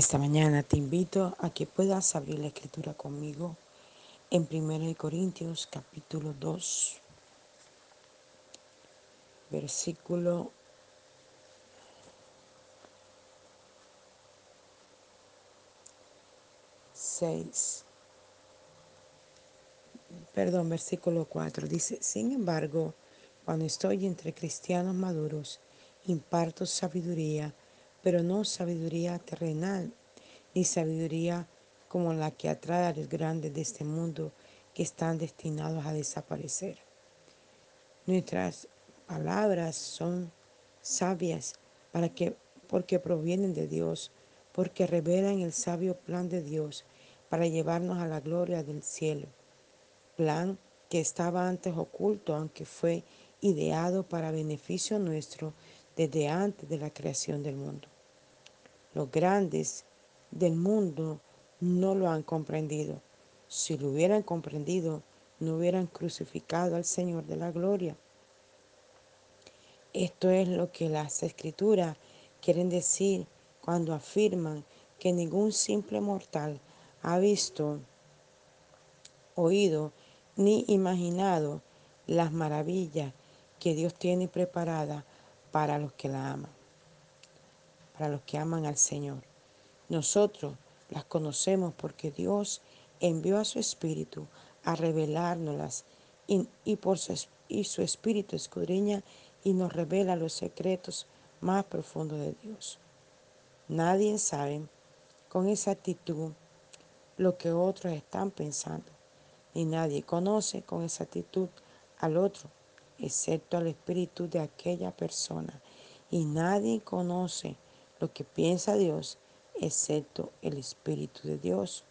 Esta mañana te invito a que puedas abrir la escritura conmigo en 1 Corintios capítulo 2, versículo 6. Perdón, versículo 4. Dice, sin embargo, cuando estoy entre cristianos maduros, imparto sabiduría pero no sabiduría terrenal, ni sabiduría como la que atrae a los grandes de este mundo que están destinados a desaparecer. Nuestras palabras son sabias para que, porque provienen de Dios, porque revelan el sabio plan de Dios para llevarnos a la gloria del cielo. Plan que estaba antes oculto, aunque fue ideado para beneficio nuestro desde antes de la creación del mundo. Los grandes del mundo no lo han comprendido. Si lo hubieran comprendido, no hubieran crucificado al Señor de la gloria. Esto es lo que las escrituras quieren decir cuando afirman que ningún simple mortal ha visto, oído ni imaginado las maravillas que Dios tiene preparadas para los que la aman para los que aman al Señor. Nosotros las conocemos porque Dios envió a su Espíritu a revelárnoslas y, por su, y su Espíritu escudriña y nos revela los secretos más profundos de Dios. Nadie sabe con exactitud lo que otros están pensando, ni nadie conoce con exactitud al otro, excepto al espíritu de aquella persona, y nadie conoce lo que piensa Dios, excepto el Espíritu de Dios.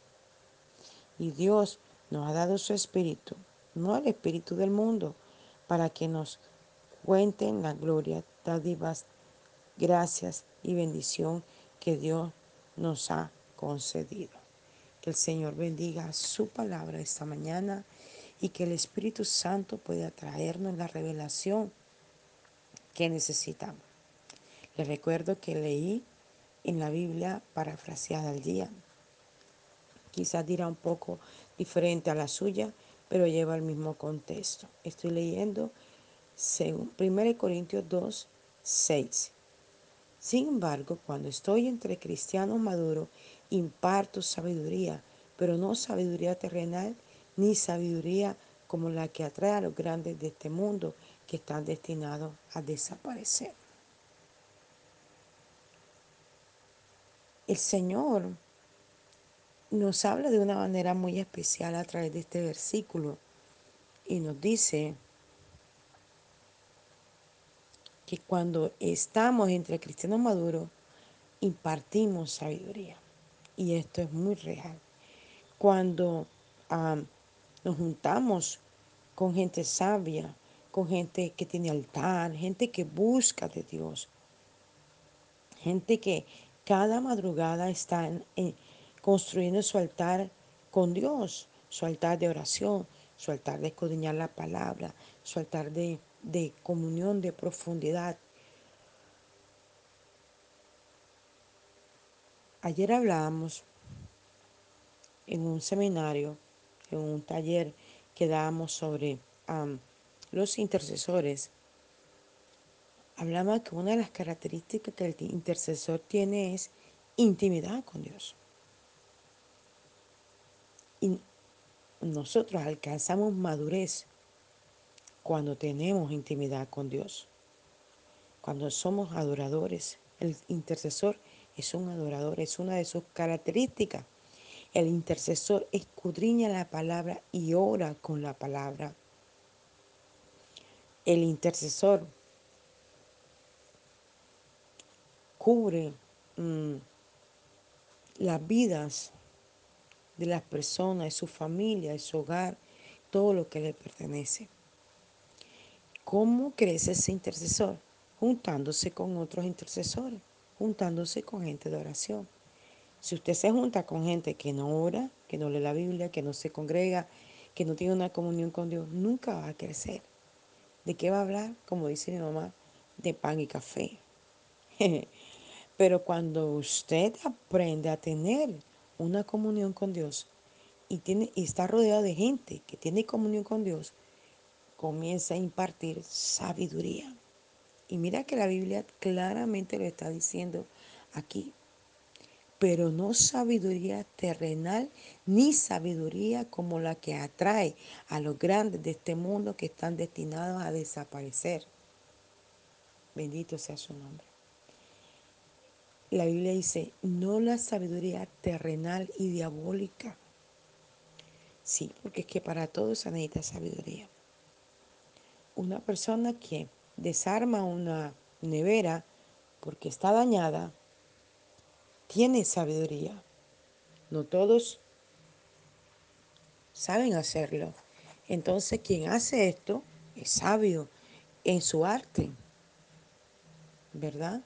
Y Dios nos ha dado su Espíritu, no el Espíritu del mundo, para que nos cuenten la gloria, dádivas, gracias y bendición que Dios nos ha concedido. Que el Señor bendiga su palabra esta mañana y que el Espíritu Santo pueda traernos la revelación que necesitamos. Les recuerdo que leí en la Biblia parafraseada al día. Quizás dirá un poco diferente a la suya, pero lleva el mismo contexto. Estoy leyendo 1 Corintios 2, 6. Sin embargo, cuando estoy entre cristianos maduros, imparto sabiduría, pero no sabiduría terrenal, ni sabiduría como la que atrae a los grandes de este mundo que están destinados a desaparecer. el Señor nos habla de una manera muy especial a través de este versículo y nos dice que cuando estamos entre cristianos maduros, impartimos sabiduría. Y esto es muy real. Cuando nos juntamos con gente sabia, con gente que tiene altar, gente que busca de Dios, gente que, cada madrugada están eh, construyendo su altar con Dios, su altar de oración, su altar de escudriñar la palabra, su altar de, de comunión, de profundidad. Ayer hablábamos en un seminario, en un taller que dábamos sobre los intercesores hablaba que una de las características que el intercesor tiene es intimidad con Dios. Y nosotros alcanzamos madurez cuando tenemos intimidad con Dios, cuando somos adoradores. El intercesor es un adorador, es una de sus características. El intercesor escudriña la palabra y ora con la palabra. El intercesor cubre mm, las vidas de las personas, de su familia, de su hogar, todo lo que le pertenece. ¿Cómo crece ese intercesor? Juntándose con otros intercesores, juntándose con gente de oración. Si usted se junta con gente que no ora, que no lee la Biblia, que no se congrega, que no tiene una comunión con Dios, nunca va a crecer. ¿De qué va a hablar? Como dice mi mamá, de pan y café. Pero cuando usted aprende a tener una comunión con Dios y, tiene, y está rodeado de gente que tiene comunión con Dios, comienza a impartir sabiduría. Y mira que la Biblia claramente lo está diciendo aquí. Pero no sabiduría terrenal ni sabiduría como la que atrae a los grandes de este mundo que están destinados a desaparecer. Bendito sea su nombre. La Biblia dice, no la sabiduría terrenal y diabólica. Sí, porque es que para todo se necesita sabiduría. Una persona que desarma una nevera porque está dañada, tiene sabiduría. No todos saben hacerlo. Entonces quien hace esto es sabio en su arte, ¿verdad?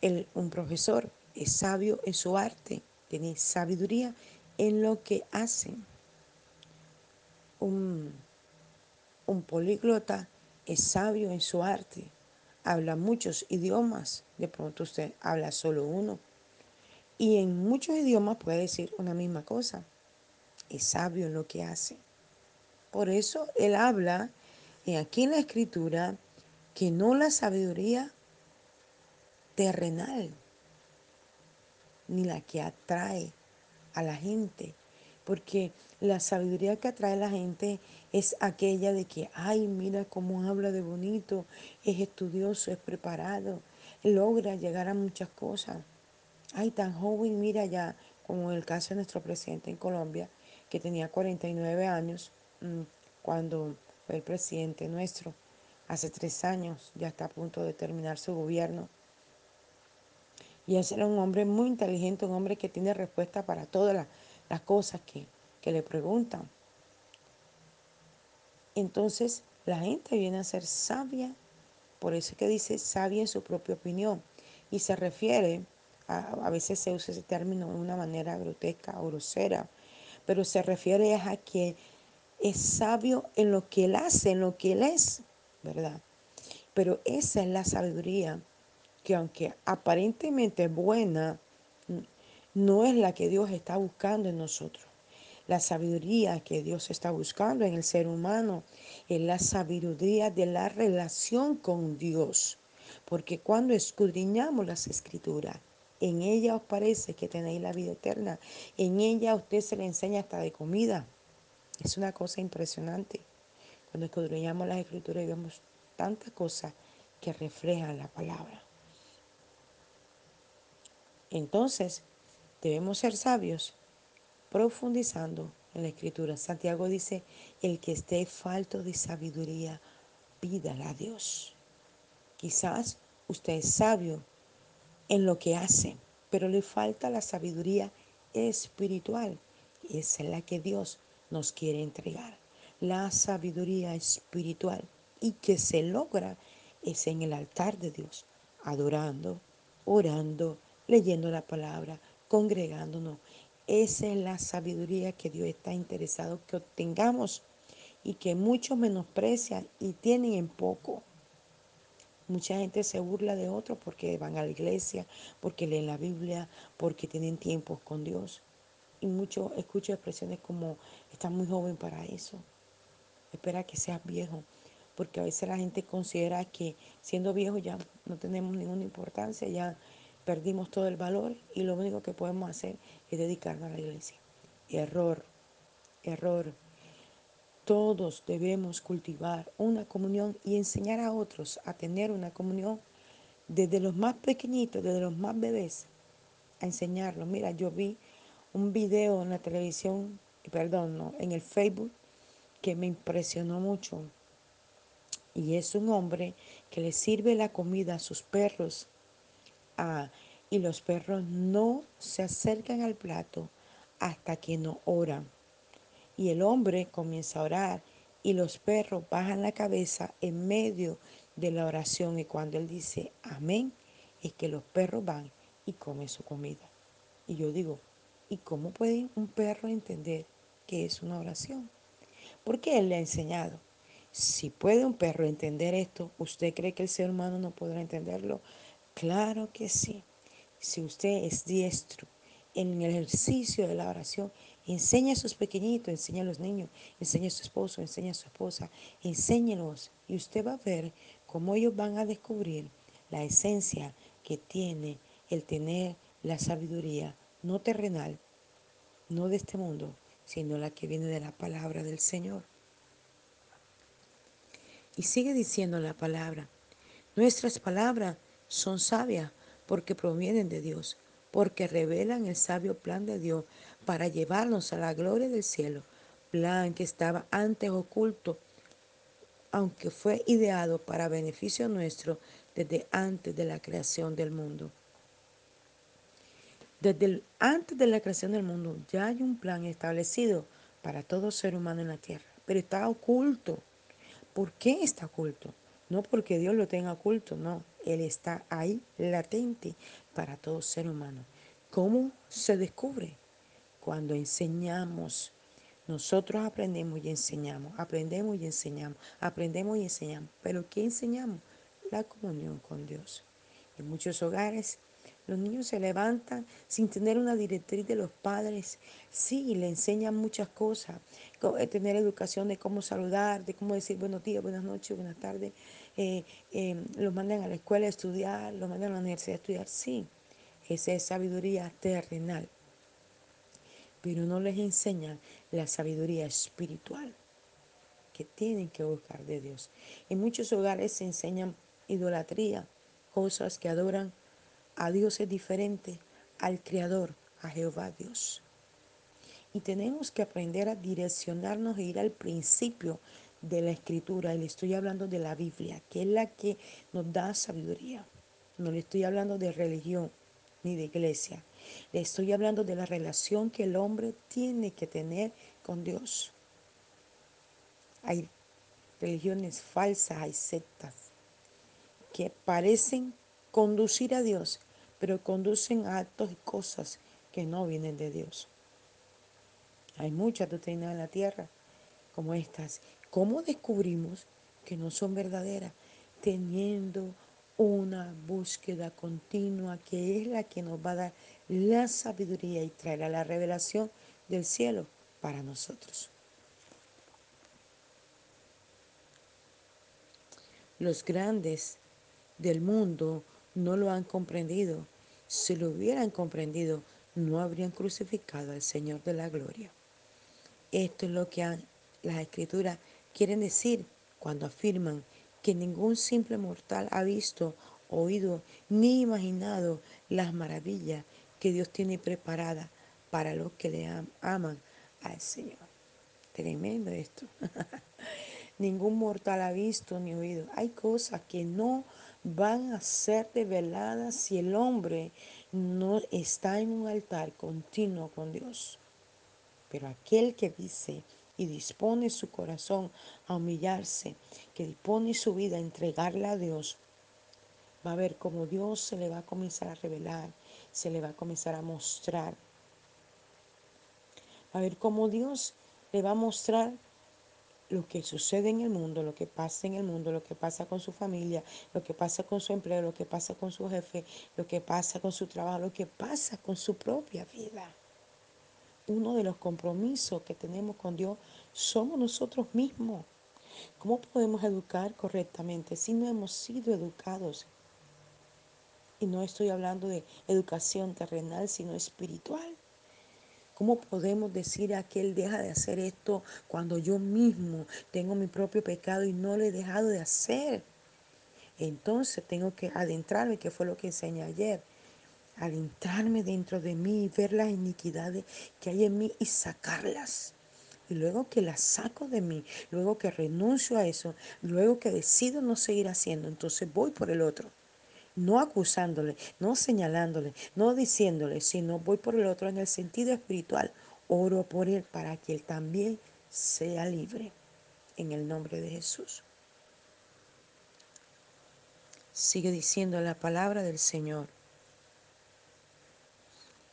El, un profesor es sabio en su arte, tiene sabiduría en lo que hace. Un, un políglota es sabio en su arte, habla muchos idiomas, de pronto usted habla solo uno. Y en muchos idiomas puede decir una misma cosa. Es sabio en lo que hace. Por eso él habla aquí en la escritura que no la sabiduría terrenal, ni la que atrae a la gente, porque la sabiduría que atrae a la gente es aquella de que, ay, mira cómo habla de bonito, es estudioso, es preparado, logra llegar a muchas cosas. Ay, tan joven, mira ya, como en el caso de nuestro presidente en Colombia, que tenía 49 años mm, cuando fue el presidente nuestro. Hace tres años ya está a punto de terminar su gobierno. Y ese era un hombre muy inteligente, un hombre que tiene respuesta para todas las, las cosas que, que le preguntan. Entonces la gente viene a ser sabia, por eso es que dice sabia en su propia opinión. Y se refiere, a, veces se usa ese término de una manera grotesca o grosera, pero se refiere a que es sabio en lo que él hace, en lo que él es, ¿verdad? Pero esa es la sabiduría que aunque aparentemente buena, no es la que Dios está buscando en nosotros. La sabiduría que Dios está buscando en el ser humano es la sabiduría de la relación con Dios. Porque cuando escudriñamos las escrituras, en ella os parece que tenéis la vida eterna. En ella usted se le enseña hasta de comida. Es una cosa impresionante. Cuando escudriñamos las escrituras y vemos tantas cosas que reflejan la palabra. Entonces, debemos ser sabios profundizando en la escritura. Santiago dice, el que esté falto de sabiduría, pídala a Dios. Quizás usted es sabio en lo que hace, pero le falta la sabiduría espiritual. Y esa es la que Dios nos quiere entregar. La sabiduría espiritual y que se logra es en el altar de Dios, adorando, orando, leyendo la palabra, congregándonos. Esa es la sabiduría que Dios está interesado que obtengamos y que muchos menosprecian y tienen en poco. Mucha gente se burla de otros porque van a la iglesia, porque leen la Biblia, porque tienen tiempos con Dios. Y muchos escucho expresiones como, estás muy joven para eso. Espera que seas viejo. Porque a veces la gente considera que siendo viejo ya no tenemos ninguna importancia, ya perdimos todo el valor y lo único que podemos hacer es dedicarnos a la iglesia. Error, error. Todos debemos cultivar una comunión y enseñar a otros a tener una comunión desde los más pequeñitos, desde los más bebés, a enseñarlos. Mira, yo vi un video en la televisión, perdón, no, en el Facebook, que me impresionó mucho. Y es un hombre que le sirve la comida a sus perros Ah, y los perros no se acercan al plato hasta que no oran. Y el hombre comienza a orar y los perros bajan la cabeza en medio de la oración y cuando él dice amén, es que los perros van y comen su comida. Y yo digo, ¿y cómo puede un perro entender que es una oración? Porque él le ha enseñado. Si puede un perro entender esto, ¿usted cree que el ser humano no podrá entenderlo? Claro que sí. Si usted es diestro en el ejercicio de la oración, enseña a sus pequeñitos, enseña a los niños, enseña a su esposo, enseña a su esposa, enséñelos y usted va a ver cómo ellos van a descubrir la esencia que tiene el tener la sabiduría no terrenal, no de este mundo, sino la que viene de la palabra del Señor. Y sigue diciendo la palabra, nuestras palabras son sabias porque provienen de Dios, porque revelan el sabio plan de Dios para llevarnos a la gloria del cielo, plan que estaba antes oculto, aunque fue ideado para beneficio nuestro desde antes de la creación del mundo. Desde antes de la creación del mundo ya hay un plan establecido para todo ser humano en la tierra, pero está oculto ¿Por qué está oculto? No porque Dios lo tenga oculto, no. Él está ahí latente para todo ser humano. ¿Cómo se descubre? Cuando enseñamos. Nosotros aprendemos y enseñamos, aprendemos y enseñamos, aprendemos y enseñamos. Pero ¿qué enseñamos? La comunión con Dios. En muchos hogares los niños se levantan sin tener una directriz de los padres. Sí, le enseñan muchas cosas. Eh, tener educación de cómo saludar, de cómo decir buenos días, buenas noches, buenas tardes. Eh, eh, los mandan a la escuela a estudiar, los mandan a la universidad a estudiar. Sí, esa es sabiduría terrenal. Pero no les enseñan la sabiduría espiritual que tienen que buscar de Dios. En muchos hogares se enseñan idolatría, cosas que adoran a Dios es diferente al Creador, a Jehová Dios. Y tenemos que aprender a direccionarnos e ir al principio de la escritura. Y le estoy hablando de la Biblia, que es la que nos da sabiduría. No le estoy hablando de religión ni de iglesia. Le estoy hablando de la relación que el hombre tiene que tener con Dios. Hay religiones falsas, hay sectas que parecen conducir a Dios, pero conducen a actos y cosas que no vienen de Dios. Hay muchas doctrinas en la tierra como estas. ¿Cómo descubrimos que no son verdaderas? Teniendo una búsqueda continua que es la que nos va a dar la sabiduría y traerá la revelación del cielo para nosotros. Los grandes del mundo no lo han comprendido. Si lo hubieran comprendido, no habrían crucificado al Señor de la gloria. Esto es lo que las escrituras quieren decir cuando afirman que ningún simple mortal ha visto, oído ni imaginado las maravillas que Dios tiene preparadas para los que le aman al Señor. Tremendo esto. Ningún mortal ha visto ni oído. Hay cosas que no van a ser reveladas si el hombre no está en un altar continuo con Dios. Pero aquel que dice y dispone su corazón a humillarse, que dispone su vida a entregarla a Dios, va a ver cómo Dios se le va a comenzar a revelar, se le va a comenzar a mostrar. A ver cómo Dios le va a mostrar lo que sucede en el mundo, lo que pasa en el mundo, lo que pasa con su familia, lo que pasa con su empleo, lo que pasa con su jefe, lo que pasa con su trabajo, lo que pasa con su propia vida. Uno de los compromisos que tenemos con Dios somos nosotros mismos. ¿Cómo podemos educar correctamente si no hemos sido educados? Y no estoy hablando de educación terrenal, sino espiritual. ¿Cómo podemos decir a que Él deja de hacer esto cuando yo mismo tengo mi propio pecado y no lo he dejado de hacer? Entonces tengo que adentrarme, que fue lo que enseñé ayer, adentrarme dentro de mí y ver las iniquidades que hay en mí y sacarlas. Y luego que las saco de mí, luego que renuncio a eso, luego que decido no seguir haciendo, entonces voy por el otro no acusándole, no señalándole, no diciéndole, sino voy por el otro en el sentido espiritual. Oro por él para que él también sea libre. En el nombre de Jesús. Sigue diciendo la palabra del Señor.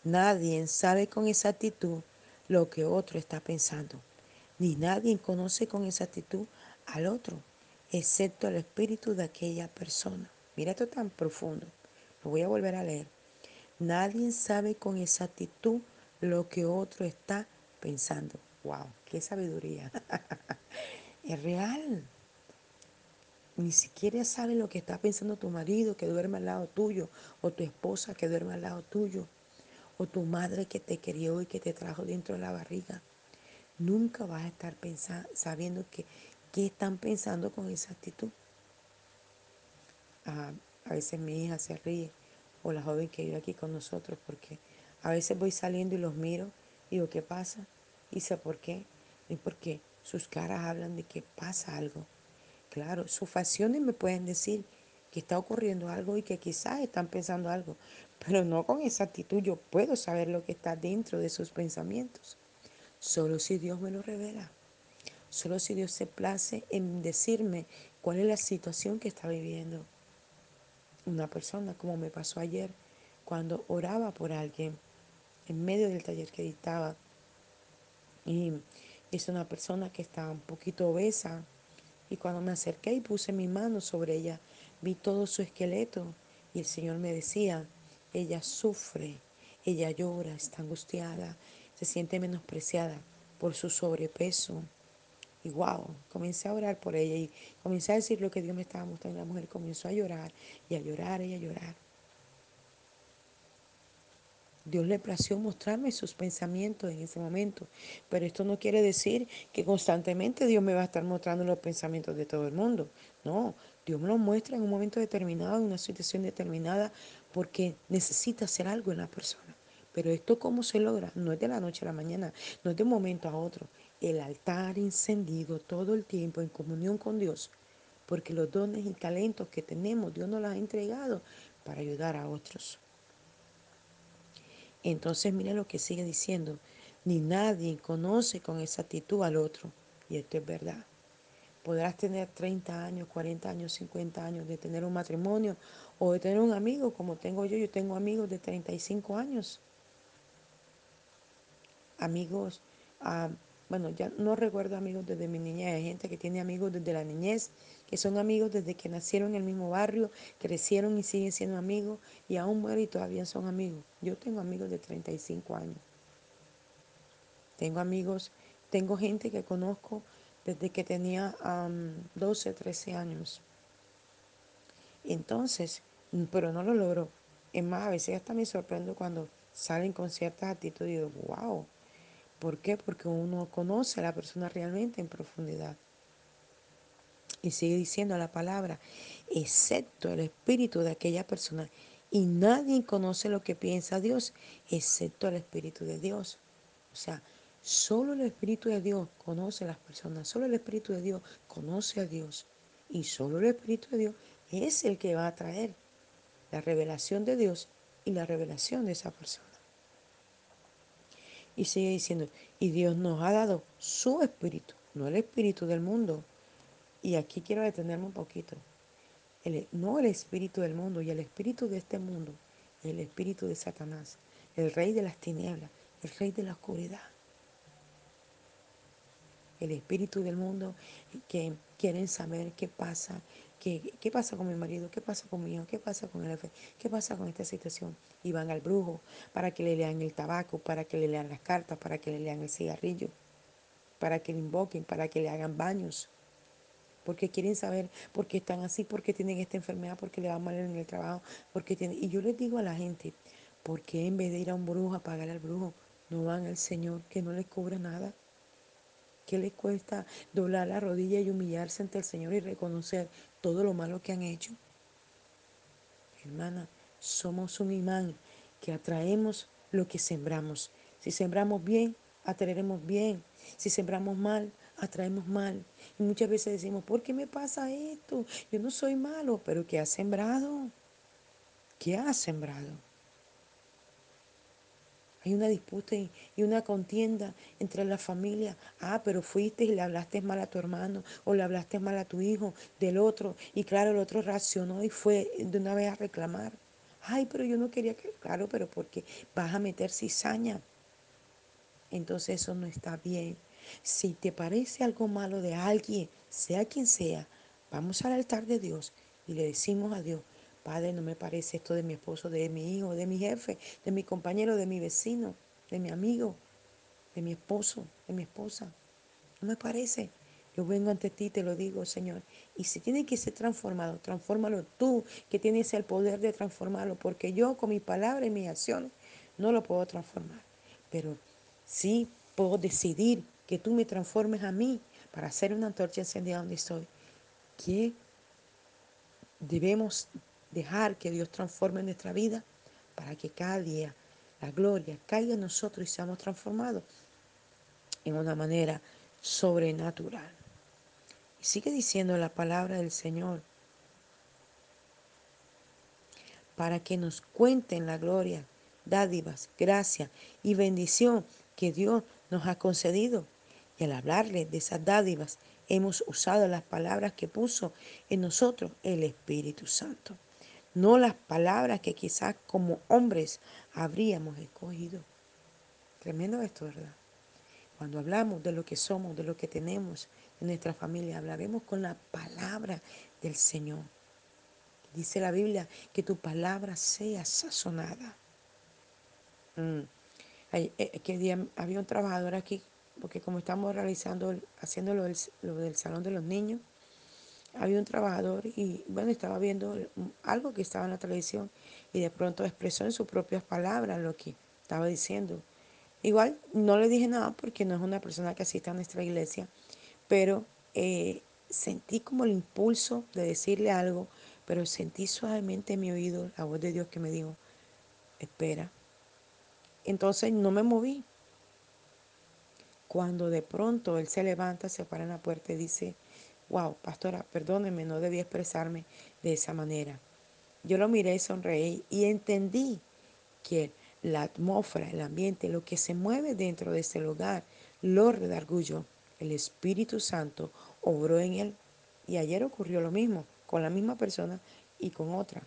Nadie sabe con exactitud lo que otro está pensando, ni nadie conoce con exactitud al otro, excepto el espíritu de aquella persona. Mira esto tan profundo. Lo voy a volver a leer. Nadie sabe con exactitud lo que otro está pensando. ¡Wow! ¡Qué sabiduría! es real. Ni siquiera sabe lo que está pensando tu marido que duerme al lado tuyo, o tu esposa que duerme al lado tuyo, o tu madre que te crió y que te trajo dentro de la barriga. Nunca vas a estar sabiendo que, qué están pensando con esa Ah, a veces mi hija se ríe, o la joven que vive aquí con nosotros, porque a veces voy saliendo y los miro y digo, ¿qué pasa? Y sé por qué. Y porque sus caras hablan de que pasa algo. Claro, sus facciones me pueden decir que está ocurriendo algo y que quizás están pensando algo, pero no con esa actitud. Yo puedo saber lo que está dentro de sus pensamientos. Solo si Dios me lo revela. Solo si Dios se place en decirme cuál es la situación que está viviendo una persona, como me pasó ayer, cuando oraba por alguien en medio del taller que dictaba. Y es una persona que está un poquito obesa. Y cuando me acerqué y puse mi mano sobre ella, vi todo su esqueleto. Y el Señor me decía, ella sufre, ella llora, está angustiada, se siente menospreciada por su sobrepeso. Y wow, comencé a orar por ella y comencé a decir lo que Dios me estaba mostrando. La mujer comenzó a llorar y a llorar y a llorar. Dios le plació mostrarme sus pensamientos en ese momento. Pero esto no quiere decir que constantemente Dios me va a estar mostrando los pensamientos de todo el mundo. No, Dios me los muestra en un momento determinado, en una situación determinada, porque necesita hacer algo en la persona. Pero esto cómo se logra? No es de la noche a la mañana, no es de un momento a otro. El altar encendido todo el tiempo en comunión con Dios, porque los dones y talentos que tenemos, Dios nos los ha entregado para ayudar a otros. Entonces mira lo que sigue diciendo. Ni nadie conoce con exactitud al otro. Y esto es verdad. Podrás tener 30 años, 40 años, 50 años de tener un matrimonio o de tener un amigo como tengo yo. Yo tengo amigos de 35 años. Amigos, uh, bueno, ya no recuerdo amigos desde mi niñez. Hay gente que tiene amigos desde la niñez, que son amigos desde que nacieron en el mismo barrio, crecieron y siguen siendo amigos y aún mueren y todavía son amigos. Yo tengo amigos de 35 años. Tengo amigos, tengo gente que conozco desde que tenía um, 12, 13 años. Entonces, pero no lo logro. Es más, a veces hasta me sorprendo cuando salen con ciertas actitudes y digo, wow. ¿Por qué? Porque uno conoce a la persona realmente en profundidad. Y sigue diciendo la palabra, excepto el espíritu de aquella persona. Y nadie conoce lo que piensa Dios, excepto el espíritu de Dios. O sea, solo el espíritu de Dios conoce a las personas, solo el espíritu de Dios conoce a Dios. Y solo el espíritu de Dios es el que va a traer la revelación de Dios y la revelación de esa persona. Y sigue diciendo, y Dios nos ha dado su espíritu, no el espíritu del mundo. Y aquí quiero detenerme un poquito. El, no el espíritu del mundo y el espíritu de este mundo, el espíritu de Satanás, el rey de las tinieblas, el rey de la oscuridad. El espíritu del mundo que quieren saber qué pasa, qué, qué pasa con mi marido, qué pasa con mi hijo, qué pasa con el jefe, qué pasa con esta situación. Y van al brujo para que le lean el tabaco, para que le lean las cartas, para que le lean el cigarrillo, para que le invoquen, para que le hagan baños. Porque quieren saber por qué están así, por qué tienen esta enfermedad, por qué le va mal en el trabajo, porque tienen... Y yo les digo a la gente, ¿por qué en vez de ir a un brujo a pagar al brujo, no van al Señor que no les cobra nada? ¿Qué les cuesta doblar la rodilla y humillarse ante el Señor y reconocer todo lo malo que han hecho? Hermana, somos un imán que atraemos lo que sembramos. Si sembramos bien, atraeremos bien. Si sembramos mal, atraemos mal. Y muchas veces decimos, ¿por qué me pasa esto? Yo no soy malo, pero ¿qué has sembrado? ¿Qué has sembrado? Hay una disputa y, una contienda entre la familia. Ah, pero fuiste y le hablaste mal a tu hermano o le hablaste mal a tu hijo del otro. Y claro, el otro reaccionó y fue de una vez a reclamar. Ay, pero yo no quería que... Claro, pero porque vas a meter cizaña. Entonces eso no está bien. Si te parece algo malo de alguien, sea quien sea, vamos al altar de Dios y le decimos a Dios, Padre, no me parece esto de mi esposo, de mi hijo, de mi jefe, de mi compañero, de mi vecino, de mi amigo, de mi esposo, de mi esposa. No me parece. Yo vengo ante ti, te lo digo, Señor. Y si tiene que ser transformado, transfórmalo tú, que tienes el poder de transformarlo, porque yo con mi palabra y mis acciones no lo puedo transformar. Pero sí puedo decidir que tú me transformes a mí para hacer una antorcha encendida donde estoy. ¿Qué debemos dejar que Dios transforme nuestra vida para que cada día la gloria caiga en nosotros y seamos transformados en una manera sobrenatural. Y sigue diciendo la palabra del Señor para que nos cuenten la gloria, dádivas, gracia y bendición que Dios nos ha concedido. Y al hablarle de esas dádivas, hemos usado las palabras que puso en nosotros el Espíritu Santo, no las palabras que quizás como hombres habríamos escogido. Tremendo esto, ¿verdad? Cuando hablamos de lo que somos, de lo que tenemos en nuestra familia, hablaremos con la palabra del Señor. Dice la Biblia que tu palabra sea sazonada. Mm. Eh, que día había un trabajador aquí, porque como estamos realizando, haciendo lo del salón de los niños, había un trabajador y bueno, estaba viendo algo que estaba en la televisión y de pronto expresó en sus propias palabras lo que estaba diciendo. Igual no le dije nada porque no es una persona que asista a nuestra iglesia, pero eh, sentí como el impulso de decirle algo, pero sentí suavemente en mi oído la voz de Dios que me dijo, espera. Entonces no me moví. Cuando de pronto él se levanta, se para en la puerta y dice, wow, pastora, perdóneme, no debía expresarme de esa manera. Yo lo miré sonreí y entendí que la atmósfera, el ambiente, lo que se mueve dentro de ese lugar, lo redarguyo. El Espíritu Santo obró en él. Y ayer ocurrió lo mismo, con la misma persona y con otra.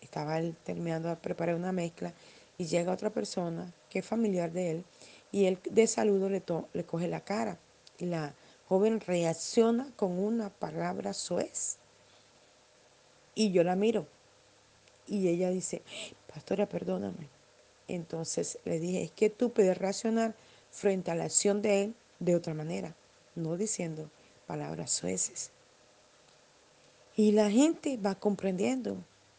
Estaba él terminando de preparar una mezcla y llega otra persona que es familiar de él y él de saludo le, le coge la cara. Y la joven reacciona con una palabra soez. Y yo la miro. Y ella dice, pastora, perdóname. Entonces le dije, es que tú puedes reaccionar frente a la acción de él de otra manera, no diciendo palabras sueces. Y la gente va comprendiendo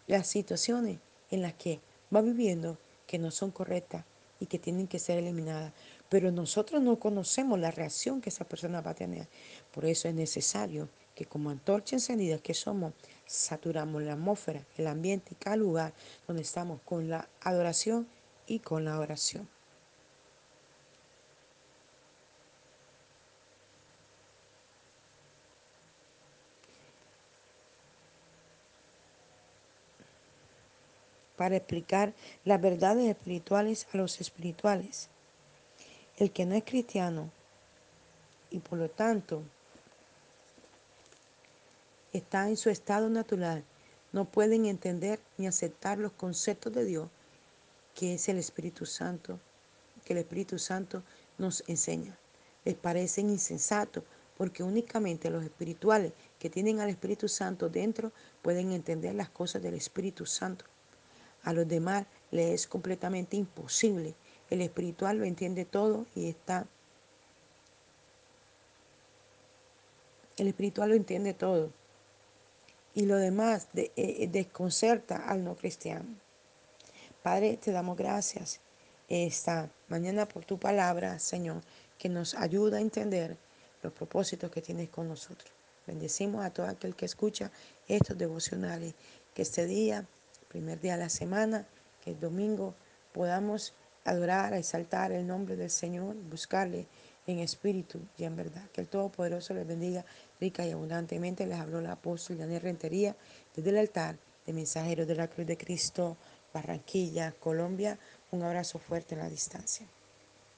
las situaciones en las que va viviendo que no son correctas y que tienen que ser eliminadas. Pero nosotros no conocemos la reacción que esa persona va a tener. Por eso es necesario que como antorcha encendida que somos, saturamos la atmósfera, el ambiente y cada lugar donde estamos con la adoración y con la oración. Para explicar las verdades espirituales a los espirituales. El que no es cristiano y por lo tanto está en su estado natural, no pueden entender ni aceptar los conceptos de Dios que es el Espíritu Santo, que el Espíritu Santo nos enseña. Les parecen insensatos porque únicamente los espirituales que tienen al Espíritu Santo dentro pueden entender las cosas del Espíritu Santo. A los demás les es completamente imposible. El espiritual lo entiende todo y está... El espiritual lo entiende todo. Y lo demás eh, desconcerta al no cristiano. Padre, te damos gracias esta mañana por tu palabra, Señor, que nos ayuda a entender los propósitos que tienes con nosotros. Bendecimos a todo aquel que escucha estos devocionales, que este día, primer día de la semana, que el domingo podamos adorar, exaltar el nombre del Señor, buscarle en espíritu y en verdad. Que el Todopoderoso les bendiga rica y abundantemente. Les habló la apóstol Daniel Rentería desde el altar de mensajeros de la Cruz de Cristo. Barranquilla, Colombia. Un abrazo fuerte en la distancia.